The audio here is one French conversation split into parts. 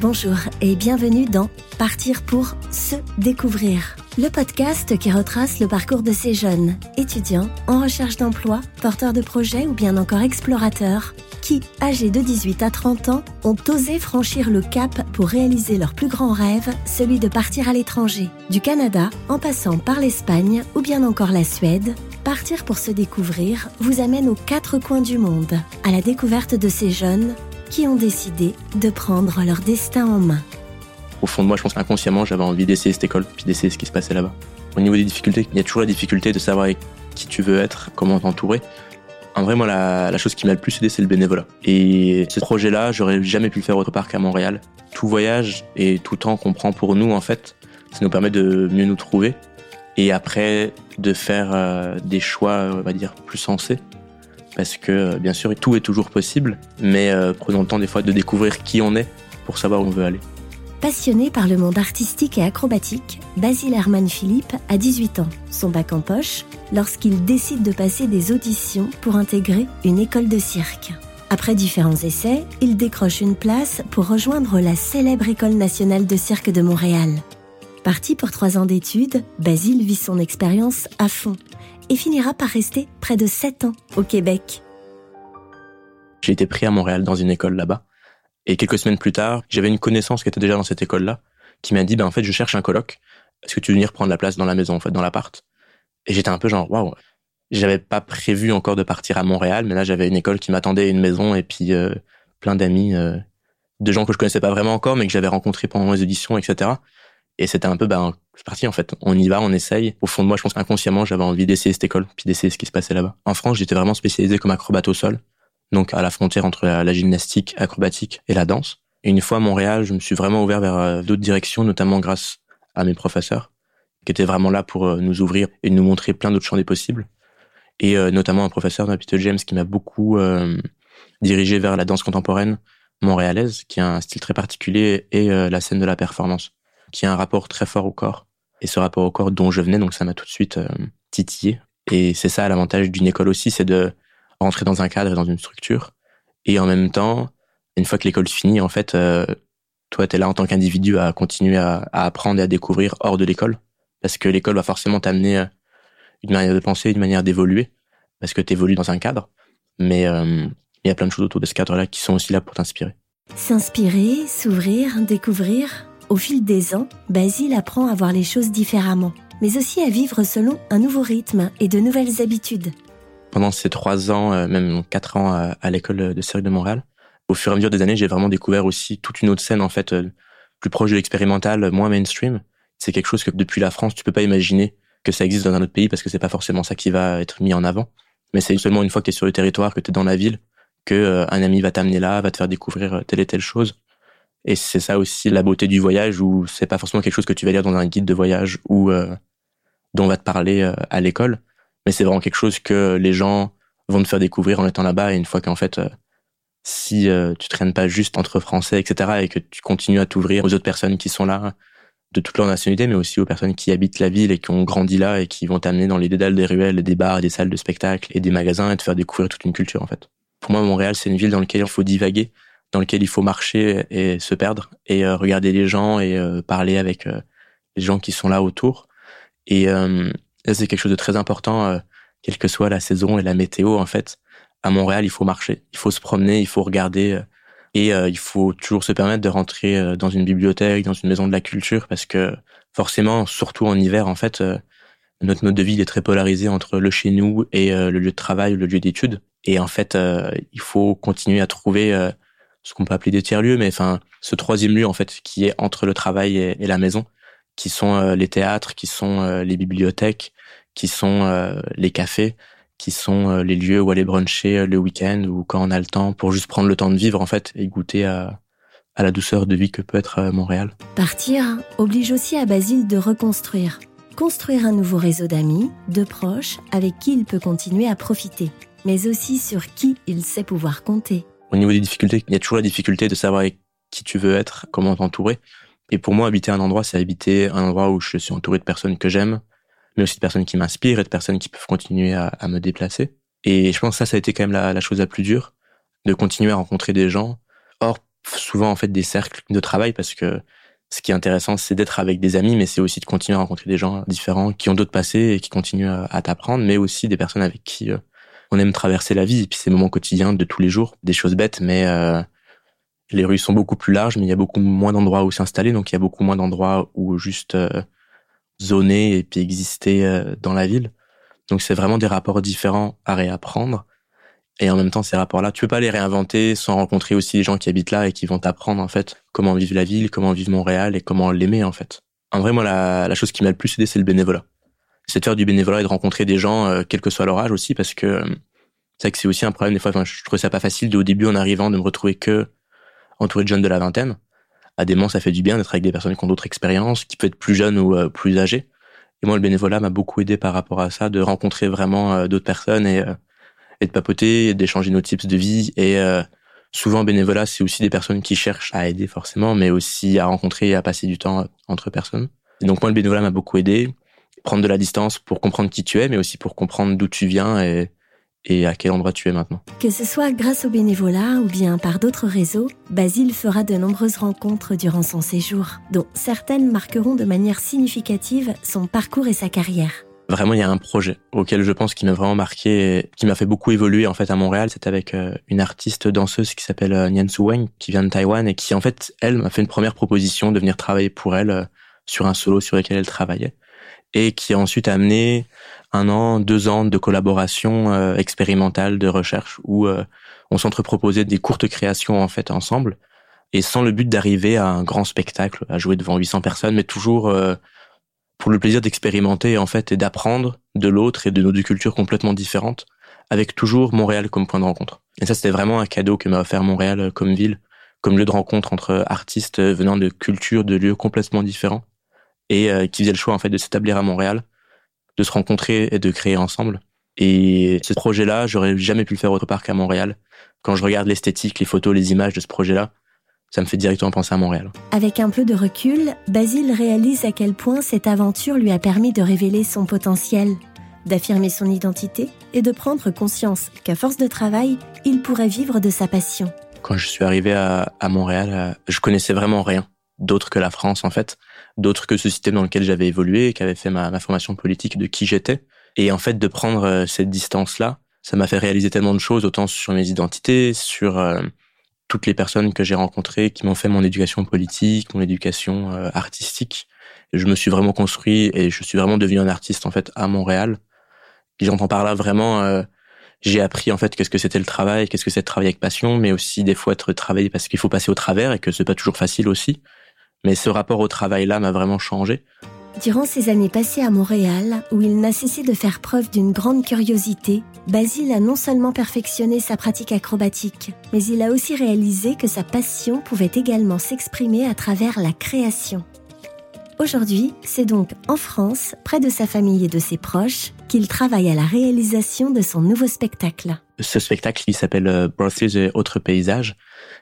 Bonjour et bienvenue dans Partir pour se découvrir, le podcast qui retrace le parcours de ces jeunes, étudiants, en recherche d'emploi, porteurs de projets ou bien encore explorateurs, qui, âgés de 18 à 30 ans, ont osé franchir le cap pour réaliser leur plus grand rêve, celui de partir à l'étranger. Du Canada, en passant par l'Espagne ou bien encore la Suède, Partir pour se découvrir vous amène aux quatre coins du monde, à la découverte de ces jeunes qui ont décidé de prendre leur destin en main. Au fond de moi, je pense qu'inconsciemment, j'avais envie d'essayer cette école, puis d'essayer ce qui se passait là-bas. Au niveau des difficultés, il y a toujours la difficulté de savoir qui tu veux être, comment t'entourer. En vrai, moi, la, chose qui m'a le plus aidé, c'est le bénévolat. Et ce projet-là, j'aurais jamais pu le faire autre part qu'à Montréal. Tout voyage et tout temps qu'on prend pour nous, en fait, ça nous permet de mieux nous trouver. Et après, de faire euh, des choix, on va dire, plus sensés parce que bien sûr tout est toujours possible, mais euh, prenons le temps des fois de découvrir qui on est pour savoir où on veut aller. Passionné par le monde artistique et acrobatique, Basile Herman Philippe a 18 ans, son bac en poche, lorsqu'il décide de passer des auditions pour intégrer une école de cirque. Après différents essais, il décroche une place pour rejoindre la célèbre École nationale de cirque de Montréal. Parti pour trois ans d'études, Basile vit son expérience à fond et finira par rester près de 7 ans au Québec. J'ai été pris à Montréal dans une école là-bas. Et quelques semaines plus tard, j'avais une connaissance qui était déjà dans cette école-là, qui m'a dit, ben, en fait, je cherche un coloc. Est-ce que tu veux venir prendre la place dans la maison, en fait, dans l'appart? Et j'étais un peu genre, waouh. J'avais pas prévu encore de partir à Montréal, mais là, j'avais une école qui m'attendait, une maison, et puis euh, plein d'amis, euh, de gens que je connaissais pas vraiment encore, mais que j'avais rencontrés pendant les auditions, etc. Et c'était un peu, ben, c'est parti en fait. On y va, on essaye. Au fond de moi, je pense qu'inconsciemment, j'avais envie d'essayer cette école, puis d'essayer ce qui se passait là-bas. En France, j'étais vraiment spécialisé comme acrobate au sol, donc à la frontière entre la, gymnastique acrobatique et la danse. Et une fois à Montréal, je me suis vraiment ouvert vers euh, d'autres directions, notamment grâce à mes professeurs, qui étaient vraiment là pour euh, nous ouvrir et nous montrer plein d'autres champs des possibles. Et euh, notamment un professeur, Peter James, qui m'a beaucoup dirigé vers la danse contemporaine montréalaise, qui a un style très particulier, et la scène de la performance qui a un rapport très fort au corps. Et ce rapport au corps dont je venais, donc ça m'a tout de suite euh, titillé. Et c'est ça l'avantage d'une école aussi, c'est de rentrer dans un cadre et dans une structure. Et en même temps, une fois que l'école finit, en fait, euh, toi, tu es là en tant qu'individu à continuer à, apprendre et à découvrir hors de l'école. Parce que l'école va forcément t'amener euh, une manière de penser, une manière d'évoluer, parce que tu évolues dans un cadre. Mais il y a plein de choses autour de ce cadre-là qui sont aussi là pour t'inspirer. S'inspirer, s'ouvrir, découvrir, au fil des ans, Basile apprend à voir les choses différemment, mais aussi à vivre selon un nouveau rythme et de nouvelles habitudes. Pendant ces trois ans, euh, même quatre ans euh, à l'école de cirque de Montréal, au fur et à mesure des années, j'ai vraiment découvert aussi toute une autre scène, en fait, euh, plus proche de l'expérimental, moins mainstream. C'est quelque chose que depuis la France, tu peux pas imaginer que ça existe dans un autre pays parce que c'est pas forcément ça qui va être mis en avant. Mais c'est seulement une fois que tu es sur le territoire, que tu es dans la ville, que un ami va t'amener là, va te faire découvrir telle et telle chose. Et c'est ça aussi la beauté du voyage où c'est pas forcément quelque chose que tu vas lire dans un guide de voyage ou euh, dont on va te parler euh, à l'école, mais c'est vraiment quelque chose que les gens vont te faire découvrir en étant là-bas et une fois qu'en fait euh, si tu traînes pas juste entre français etc et que tu continues à t'ouvrir aux autres personnes qui sont là de toute leur nationalité mais aussi aux personnes qui habitent la ville et qui ont grandi là et qui vont t'amener dans les dédales des ruelles, des bars, des salles de spectacle et des magasins et te faire découvrir toute une culture en fait. Pour moi Montréal c'est une ville dans laquelle il faut divaguer dans lequel il faut marcher et se perdre et euh, regarder les gens et euh, parler avec euh, les gens qui sont là autour. Et c'est quelque chose de très important, quelle que soit la saison et la météo. En fait, à Montréal, il faut marcher, il faut se promener, il faut regarder et il faut toujours se permettre de rentrer dans une bibliothèque, dans une maison de la culture, parce que forcément, surtout en hiver, en fait, notre mode de vie est très polarisé entre le chez nous et le lieu de travail, le lieu d'études. Et en fait, il faut continuer à trouver ce qu'on peut appeler des tiers-lieux, mais enfin ce troisième lieu en fait qui est entre le travail et, la maison, qui sont euh, les théâtres, qui sont euh, les bibliothèques, qui sont euh, les cafés, qui sont les lieux où aller bruncher le week-end ou quand on a le temps pour juste prendre le temps de vivre en fait et goûter à, à la douceur de vie que peut être Montréal. Partir oblige aussi à Basile de reconstruire, construire un nouveau réseau d'amis, de proches avec qui il peut continuer à profiter, mais aussi sur qui il sait pouvoir compter. Au niveau des difficultés, il y a toujours la difficulté de savoir qui tu veux être, comment t'entourer. Et pour moi, habiter un endroit, c'est habiter un endroit où je suis entouré de personnes que j'aime, mais aussi de personnes qui m'inspirent et de personnes qui peuvent continuer à, me déplacer. Et je pense que ça, ça a été quand même la, chose la plus dure, de continuer à rencontrer des gens. Or, souvent en fait des cercles de travail parce que ce qui est intéressant, c'est d'être avec des amis, mais c'est aussi de continuer à rencontrer des gens différents qui ont d'autres passés et qui continuent à, t'apprendre, mais aussi des personnes avec qui euh, on aime traverser la vie. Et puis ces moments quotidiens de tous les jours, des choses bêtes, mais euh, les rues sont beaucoup plus larges, mais il y a beaucoup moins d'endroits où s'installer, donc il y a beaucoup moins d'endroits où juste euh, zoner et puis exister dans la ville. Donc c'est vraiment des rapports différents à réapprendre. Et en même temps, ces rapports-là, tu peux pas les réinventer sans rencontrer aussi les gens qui habitent là et qui vont t'apprendre en fait comment vivre la ville, comment vivre Montréal et comment l'aimer en fait. En vrai, moi, la, chose qui m'a le plus aidé, c'est le bénévolat. C'est de faire du bénévolat et de rencontrer des gens, euh, quel que soit leur âge aussi, parce que euh, c'est que c'est aussi un problème des fois. Enfin, je trouvais ça pas facile de, au début en arrivant de me retrouver que entouré de jeunes de la vingtaine. À des moments, ça fait du bien d'être avec des personnes qui ont d'autres expériences, qui peuvent être plus jeunes ou euh, plus âgées. Et moi, le bénévolat m'a beaucoup aidé par rapport à ça, de rencontrer vraiment d'autres personnes et et de papoter, d'échanger nos tips de vie. Et euh, souvent, bénévolat, c'est aussi des personnes qui cherchent à aider forcément, mais aussi à rencontrer et à passer du temps entre personnes. Et donc moi, le bénévolat m'a beaucoup aidé. Prendre de la distance pour comprendre qui tu es, mais aussi pour comprendre d'où tu viens et, et à quel endroit tu es maintenant. Que ce soit grâce au bénévolat ou bien par d'autres réseaux, Basile fera de nombreuses rencontres durant son séjour, dont certaines marqueront de manière significative son parcours et sa carrière. Vraiment, il y a un projet auquel je pense qui m'a vraiment marqué, et qui m'a fait beaucoup évoluer en fait à Montréal. C'est avec euh, une artiste danseuse qui s'appelle euh, Nian Su Wang, qui vient de Taïwan et qui en fait, elle m'a fait une première proposition de venir travailler pour elle euh, sur un solo sur lequel elle travaillait, et qui a ensuite amené un an, deux ans de collaboration expérimentale, de recherche, où on s'entreproposait des courtes créations en fait ensemble, et sans le but d'arriver à un grand spectacle, à jouer devant 800 personnes, mais toujours pour le plaisir d'expérimenter en fait et d'apprendre de l'autre et de nos deux cultures complètement différentes, avec toujours Montréal comme point de rencontre. Et ça, c'était vraiment un cadeau que m'a offert Montréal euh, comme ville, comme lieu de rencontre entre artistes venant de cultures, de lieux complètement différents, et euh, qui faisaient le choix en fait de s'établir à Montréal, de se rencontrer et de créer ensemble. Et ce projet-là, j'aurais jamais pu le faire autre part qu'à Montréal. Quand je regarde l'esthétique, les photos, les images de ce projet-là, ça me fait directement penser à Montréal. Avec un peu de recul, Basile réalise à quel point cette aventure lui a permis de révéler son potentiel, d'affirmer son identité et de prendre conscience qu'à force de travail, il pourrait vivre de sa passion. Quand je suis arrivé à, Montréal, euh, je connaissais vraiment rien d'autre que la France en fait, d'autre que ce système dans lequel j'avais évolué, qui avait fait ma, ma formation politique de qui j'étais. Et en fait, de prendre euh, cette distance-là, ça m'a fait réaliser tellement de choses, autant sur mes identités, sur euh, toutes les personnes que j'ai rencontrées qui m'ont fait mon éducation politique, mon éducation euh, artistique. je me suis vraiment construit et je suis vraiment devenu un artiste en fait à Montréal. J'entends par là vraiment, j'ai appris en fait qu'est-ce que c'était le travail, qu'est-ce que c'est de travailler avec passion, mais aussi des fois être travaillé parce qu'il faut passer au travers et que c'est pas toujours facile aussi. Mais ce rapport au travail là m'a vraiment changé. Durant ces années passées à Montréal, où il n'a cessé de faire preuve d'une grande curiosité, Basile a non seulement perfectionné sa pratique acrobatique, mais il a aussi réalisé que sa passion pouvait également s'exprimer à travers la création. Aujourd'hui, c'est donc en France, près de sa famille et de ses proches, qu'il travaille à la réalisation de son nouveau spectacle. Ce spectacle, il s'appelle euh, Brothers et autres paysages.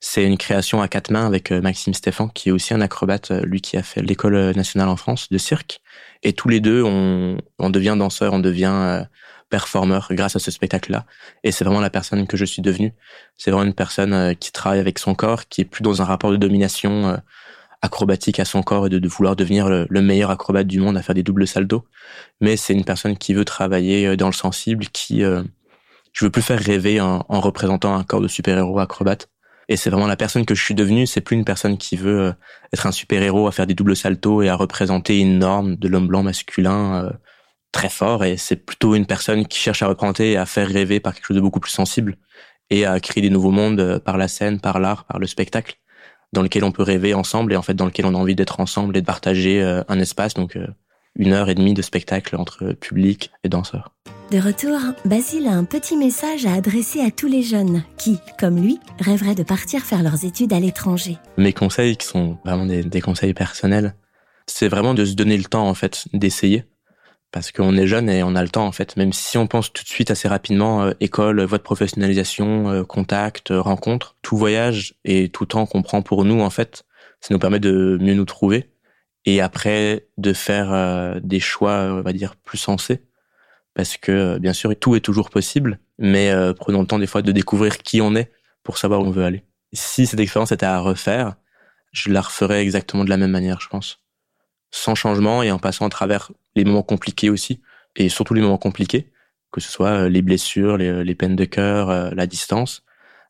C'est une création à quatre mains avec euh, Maxime Stéphan, qui est aussi un acrobate, euh, lui qui a fait l'école nationale en France de cirque. Et tous les deux, on, on devient danseur, on devient performeur grâce à ce spectacle-là. Et c'est vraiment la personne que je suis devenu. C'est vraiment une personne qui travaille avec son corps, qui est plus dans un rapport de domination acrobatique à son corps et de, vouloir devenir le, meilleur acrobate du monde à faire des doubles saltos. Mais c'est une personne qui veut travailler euh, dans le sensible, qui euh, je veux plus faire rêver en, représentant un corps de super-héros acrobate. Et c'est vraiment la personne que je suis devenu. C'est plus une personne qui veut euh, être un super-héros, à faire des doubles saltos et à représenter une norme de l'homme blanc masculin euh, très fort. Et c'est plutôt une personne qui cherche à représenter et à faire rêver par quelque chose de beaucoup plus sensible et à créer des nouveaux mondes par la scène, par l'art, par le spectacle dans lequel on peut rêver ensemble et en fait dans lequel on a envie d'être ensemble et de partager euh, un espace, donc euh, une heure et demie de spectacle entre public et danseurs. De retour, Basile a un petit message à adresser à tous les jeunes qui, comme lui, rêveraient de partir faire leurs études à l'étranger. Mes conseils, qui sont vraiment des, des conseils personnels, c'est vraiment de se donner le temps en fait d'essayer parce qu'on est jeune et on a le temps en fait. Même si on pense tout de suite assez rapidement euh, école, voie de professionnalisation, euh, contact, euh, rencontre, tout voyage et tout temps qu'on prend pour nous en fait, ça nous permet de mieux nous trouver et après de faire des choix, on va dire, plus sensés. Parce que bien sûr, tout est toujours possible, mais prenons le temps des fois de découvrir qui on est pour savoir où on veut aller. Si cette expérience était à refaire, je la referais exactement de la même manière, je pense. Sans changement et en passant à travers les moments compliqués aussi, et surtout les moments compliqués, que ce soit euh, les blessures, les, peines de cœur, euh, la distance,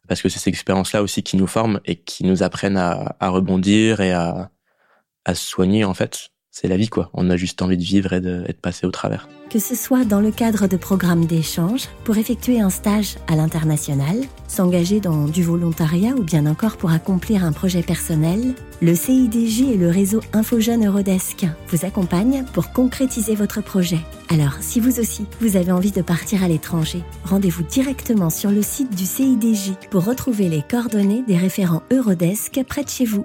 parce que c'est ces expériences-là aussi qui nous forment et qui nous apprennent à, rebondir et à, à se soigner en fait c'est la vie, quoi. On a juste envie de vivre et de, passer au travers. Que ce soit dans le cadre de programmes d'échange, pour effectuer un stage à l'international, s'engager dans du volontariat ou bien encore pour accomplir un projet personnel, le CIDJ et le réseau InfoJeune Eurodesk vous accompagnent pour concrétiser votre projet. Alors, si vous aussi, vous avez envie de partir à l'étranger, rendez-vous directement sur le site du CIDJ pour retrouver les coordonnées des référents Eurodesk près de chez vous.